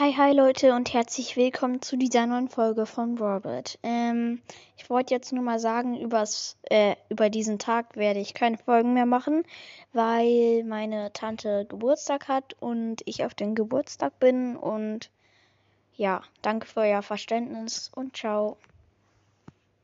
Hi, hi Leute und herzlich willkommen zu dieser neuen Folge von Robert. Ähm, ich wollte jetzt nur mal sagen, übers, äh, über diesen Tag werde ich keine Folgen mehr machen, weil meine Tante Geburtstag hat und ich auf den Geburtstag bin und ja, danke für euer Verständnis und ciao.